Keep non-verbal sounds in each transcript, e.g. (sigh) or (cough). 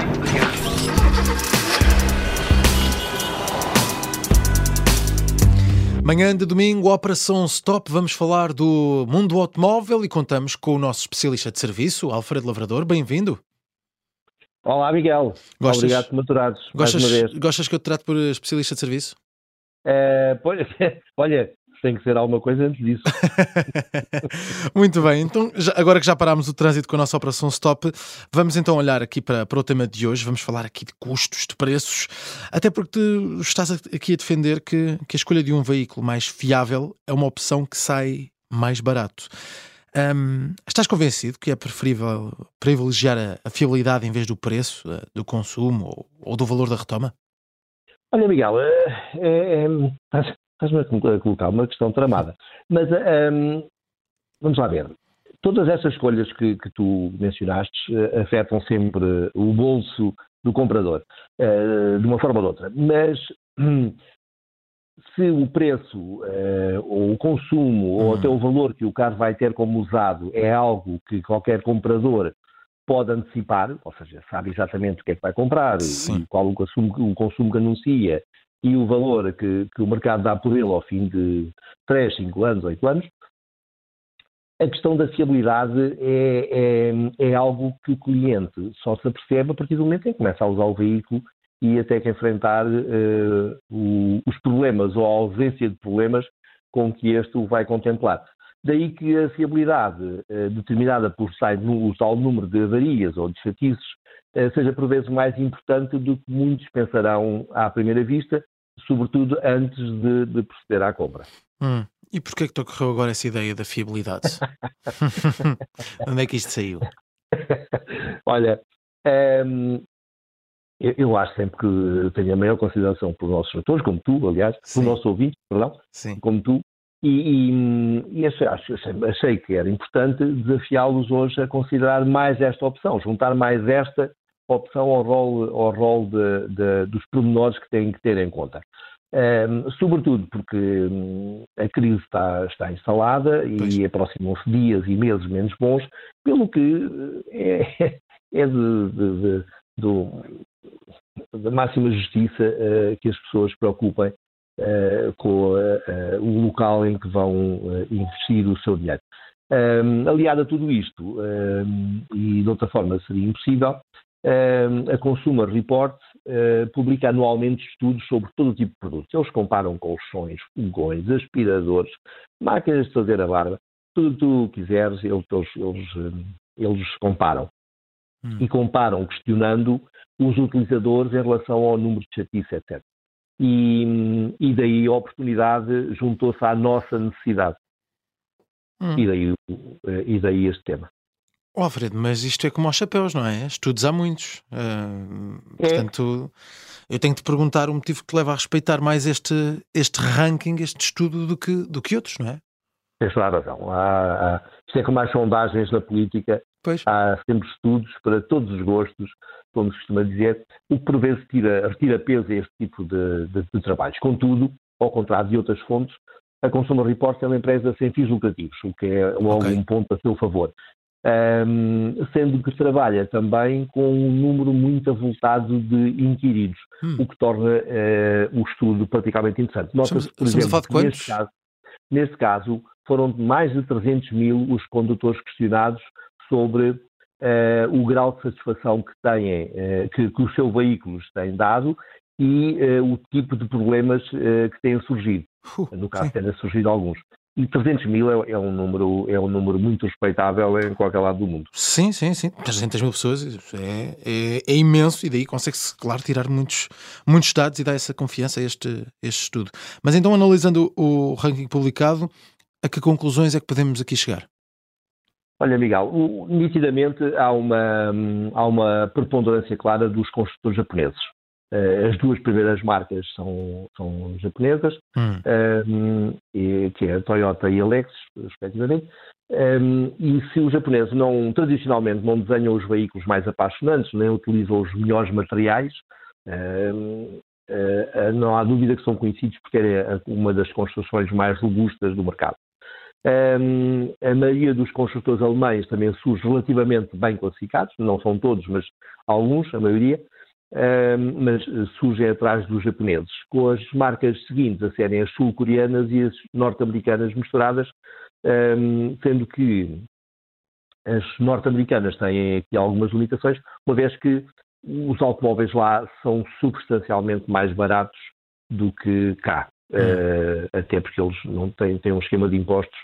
you. Manhã de domingo, Operação Stop, vamos falar do mundo do automóvel e contamos com o nosso especialista de serviço, Alfredo Lavrador. Bem-vindo. Olá, Miguel. Gostas- Obrigado por me aturares mais Gostas, gostas que eu te trate por especialista de serviço? Eh, pois, (laughs) olha, tem que ser alguma coisa antes disso. (laughs) Muito bem, então já- agora que já parámos o trânsito com a nossa Operação Stop, vamos então olhar aqui para, para o tema de hoje. Vamos falar aqui de custos, de preços, até porque tu estás a- aqui a defender que, que a escolha de um veículo mais fiável é uma opção que sai mais barato. Hum, estás convencido que é preferível privilegiar a, a fiabilidade em vez do preço, eh, do consumo ou, ou do valor da retoma? Olha, Miguel, eh, é, é, estás-me a colo- a colocar uma questão tramada. Mas eh, hum, vamos lá ver. Todas essas escolhas que, que tu mencionaste eh, afetam sempre o bolso do comprador, eh, de uma forma ou de outra. Mas (clears throat) se o preço, ou o consumo, ou Hum. até o valor que o carro vai ter como usado é algo que qualquer comprador pode antecipar, ou seja, sabe exatamente o que é que vai comprar, Sim. e qual o consumo, o consumo que anuncia e o valor que, que o mercado dá por ele ao fim de 3, 5 anos, 8 anos, a questão da fiabilidade é, é, é algo que o cliente só se apercebe a partir do momento em que começa a usar o veículo e até que enfrentar eh, o- os problemas ou a ausência de problemas com que este o vai contemplar. Daí que a fiabilidade eh, determinada por o tal número de avarias ou de chatices eh, seja por vezes mais importante do que muitos pensarão à primeira vista, sobretudo antes de, de proceder à compra. Hum. E porquê que te ocorreu agora essa ideia da fiabilidade? (laughs) Onde é que isto saiu? Olha, ehm, eu, eu acho sempre que tenho a maior consideração pelos nossos leitores, como tu, aliás, Sim. pelos nossos ouvintes, perdão, Sim. como tu, e, e, e achei, acho- achei- que era importante desafiá-los hoje a considerar mais esta opção, juntar mais esta opção ao rol, ao rol de- de- dos pormenores que têm que ter em conta. Ehm, sobretudo porque hum, a crise está, está instalada Pois. e aproximam-se dias e meses menos bons, pelo que eh, é, é de, de- de- do- da máxima justiça eh, que as pessoas preocupem com eh, eh, o local em que vão eh, investir o seu dinheiro. Ahm, aliado a tudo isto, ahm, e de outra forma seria impossível, ahm, a Consumer Report eh, publica anualmente estudos sobre todo o tipo de produtos. Eles comparam colchões, fogões, aspiradores, máquinas de fazer a barba, tudo o que tu quiseres, eles, eles, eh, eles comparam. Hum. E comparam questionando os utilizadores em relação ao número de chatice, etc. E, e daí a oportunidade juntou-se à nossa necessidade. Hum. E daí, eh, e daí este tema. Oh, Alfredo, mas isto é como aos chapéus, não é? Estudos há muitos. Ah, É. portanto, eu tenho de te perguntar o motivo que te leva a respeitar mais este, este ranking, este estudo, do que, do que outros, não é? Tens toda a razão. Há, há, isto é como as sondagens na política, Pois. há sempre estudos para todos os gostos, como se costuma dizer, o que por vezes tira, retira peso a este tipo de, de- de trabalhos. Contudo, ao contrário de outras fontes, a Consumer Report é uma empresa sem fins lucrativos, o que é logo Ok. um ponto a seu favor. Ahm, sendo que trabalha também com um número muito avultado de inquiridos, Hum. o que torna eh, o estudo praticamente interessante. Nota-se, por exemplo, neste caso, neste caso, foram mais de 300 mil os condutores questionados sobre o grau de satisfação que têm, eh, que, que os seus veículos têm dado e eh, o tipo de problemas eh, que têm surgido. Uh, No caso, têm surgido alguns. E 300 mil é, é um número, é um número muito respeitável em qualquer lado do mundo. Sim, sim, sim. 300 mil pessoas é, é, é imenso e daí consegue-se, claro, tirar muitos, muitos dados e dar essa confiança a este, este estudo. Mas então, analisando o ranking publicado, a que conclusões é que podemos aqui chegar? Olha, Miguel, nitidamente há uma, hum, há uma preponderância clara dos construtores japoneses. Eh, As duas primeiras marcas são, são japonesas, Hum, um, e- que é a Toyota e a Lexus, respectivamente. Um, e se os japoneses não, tradicionalmente não desenham os veículos mais apaixonantes, nem utilizam os melhores materiais, um, uh, não há dúvida que são conhecidos por terem a- uma das construções mais robustas do mercado. Um, a maioria dos construtores alemães também surge relativamente bem classificados, não são todos, mas alguns, a maioria, um, mas surgem atrás dos japoneses, com as marcas seguintes a serem as sul-coreanas e as norte-americanas misturadas, um, sendo que as norte-americanas têm aqui algumas limitações, uma vez que os automóveis lá são substancialmente mais baratos do que cá. Uh, até porque eles não têm, têm um esquema de impostos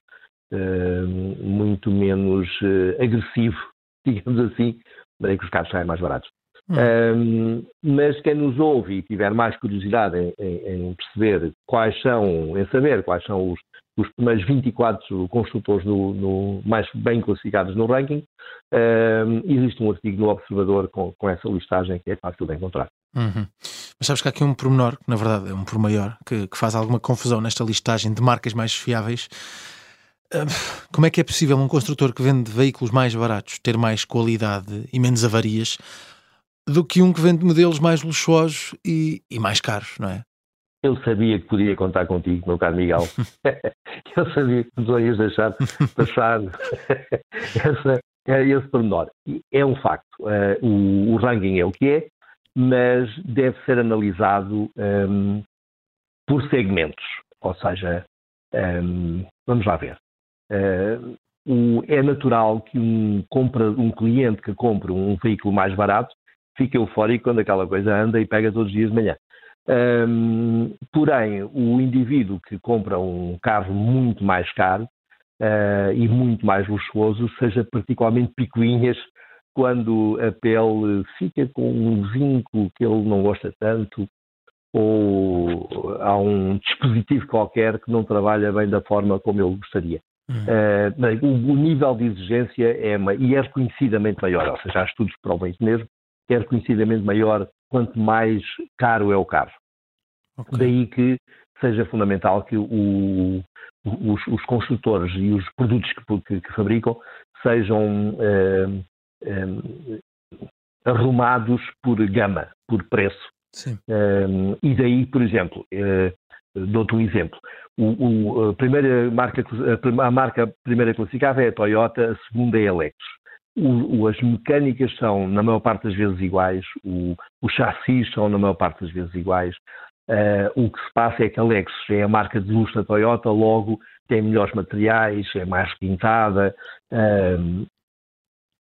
uh, muito menos uh, agressivo, (laughs) digamos assim, daí que os carros saem mais baratos. Um, mas quem nos ouve e tiver mais curiosidade em, em, em, perceber quais são, em saber quais são os, os primeiros 24 construtores no, no, mais bem classificados no ranking, um, existe um artigo no Observador com, com, essa listagem que é fácil de encontrar. Uhum. Mas sabes que há aqui um pormenor, que na verdade é um por maior, que, que faz alguma confusão nesta listagem de marcas mais fiáveis. Como é que é possível um construtor que vende veículos mais baratos ter mais qualidade e menos avarias do que um que vende modelos mais luxuosos e, e mais caros, não é? Eu sabia que podia contar contigo, meu caro Miguel. (laughs) Eu sabia que não ias deixar passar essa, esse pormenor. É um facto. Uh, o, o, ranking é o que é, mas deve ser analisado um, por segmentos. Ou seja, um, vamos lá ver. Uh, o, é natural que um, compra, um cliente que compra um veículo mais barato fica eufórico quando aquela coisa anda e pega todos os dias de manhã. Um, porém, o indivíduo que compra um carro muito mais caro uh, e muito mais luxuoso, seja particularmente picuinhas, quando a pele fica com um vinco que ele não gosta tanto, ou há um dispositivo qualquer que não trabalha bem da forma como ele gostaria. Uhum. Uh, o, o, nível de exigência é, e é reconhecidamente maior, ou seja, há estudos que provam isso mesmo, é reconhecidamente maior quanto mais caro é o carro. Okay. Daí que seja fundamental que o, os, os, construtores e os produtos que, que, que fabricam sejam eh, eh, arrumados por gama, por preço. Eh, e daí, por exemplo, eh, dou-te um exemplo. O, o, a, primeira marca, a marca primeira classificada é a Toyota, a segunda é a Lexus. O, as mecânicas são, na maior parte das vezes, iguais, o, os chassis são, na maior parte das vezes, iguais. Uh, o que se passa é que a Lexus é a marca de luxo da Toyota, logo tem melhores materiais, é mais pintada, uh,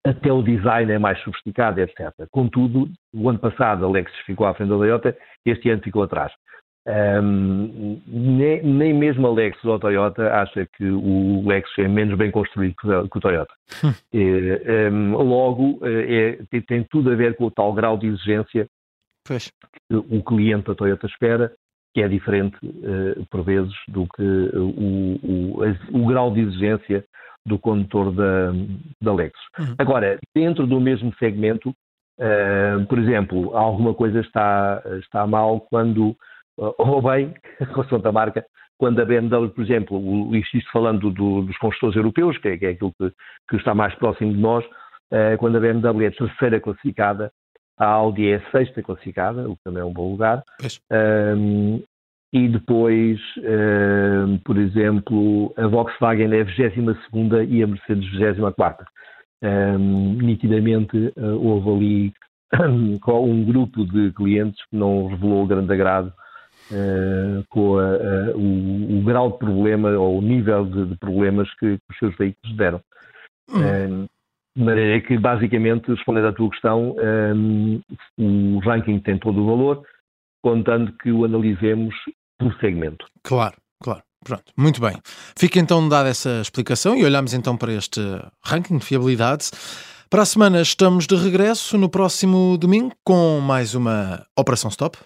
até o design é mais sofisticado, etc. Contudo, o ano passado a Lexus ficou à frente da Toyota, este ano ficou atrás. Um, nem, nem, mesmo a Lexus ou a Toyota acha que o Lexus é menos bem construído que o, Toyota. é, um, logo, é, tem, tem, tudo a ver com o tal grau de exigência pois. que o cliente da Toyota espera, que é diferente, uh, por vezes, do que o, o, o, grau de exigência do condutor da, da Lexus. Uhum. Agora, dentro do mesmo segmento, uh, por exemplo, alguma coisa está, está mal quando ou bem, (laughs) com a marca, quando a BMW, por exemplo, o, isto falando do, dos construtores europeus, que é, que é aquilo que, que, está mais próximo de nós, uh, quando a BMW é a terceira classificada, a Audi é a sexta classificada, o que também é um bom lugar. Um, e depois, um, por exemplo, a Volkswagen é a 22 e a Mercedes 24. Um, nitidamente uh, houve ali (coughs) um grupo de clientes que não revelou grande agrado uh, com a, a, o, o, grau de problema ou o nível de, de problemas que, que, os seus veículos deram. Hum. Uh, de maneira que, basicamente, respondendo à tua questão, um, o ranking tem todo o valor, contando que o analisemos por segmento. Claro, claro. Pronto, muito bem. Fica então dada essa explicação e olhamos então para este ranking de fiabilidade. Para a semana estamos de regresso no próximo domingo com mais uma Operação Stop.